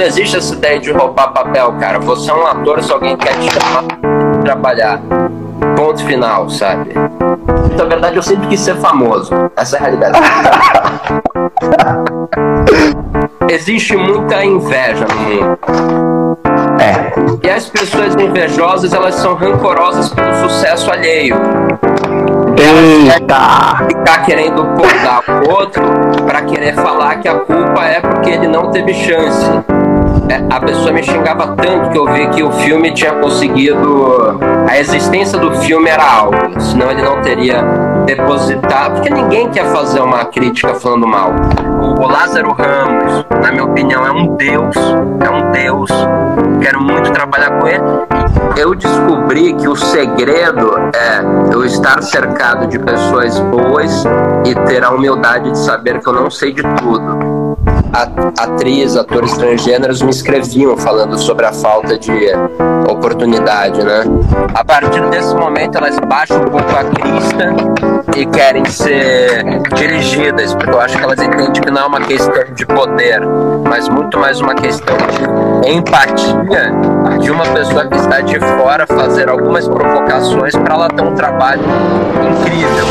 não existe essa ideia de roubar papel, cara. Você é um ator se alguém quer te chamar pra trabalhar. Ponto final, sabe? Na verdade, eu sempre quis ser famoso. Essa é a realidade. Existe muita inveja no mundo. É. E as pessoas invejosas, elas são rancorosas pelo sucesso alheio. Eita! Ficar querendo podar o outro para querer falar que a culpa é porque ele não teve chance. É, a pessoa me xingava tanto que eu vi que o filme tinha conseguido. A existência do filme era algo, senão ele não teria depositado. Porque ninguém quer fazer uma crítica falando mal. O Lázaro Ramos, na minha opinião, é um deus. É um deus. Quero muito trabalhar com ele. Eu descobri que o segredo é eu estar cercado de pessoas boas e ter a humildade de saber que eu não sei de tudo atriz, atores transgêneros me escreviam falando sobre a falta de oportunidade, né? A partir desse momento elas baixam um pouco a crista e querem ser dirigidas, porque eu acho que elas entendem que não é uma questão de poder, mas muito mais uma questão de empatia de uma pessoa que está de fora fazer algumas provocações para ela ter um trabalho incrível.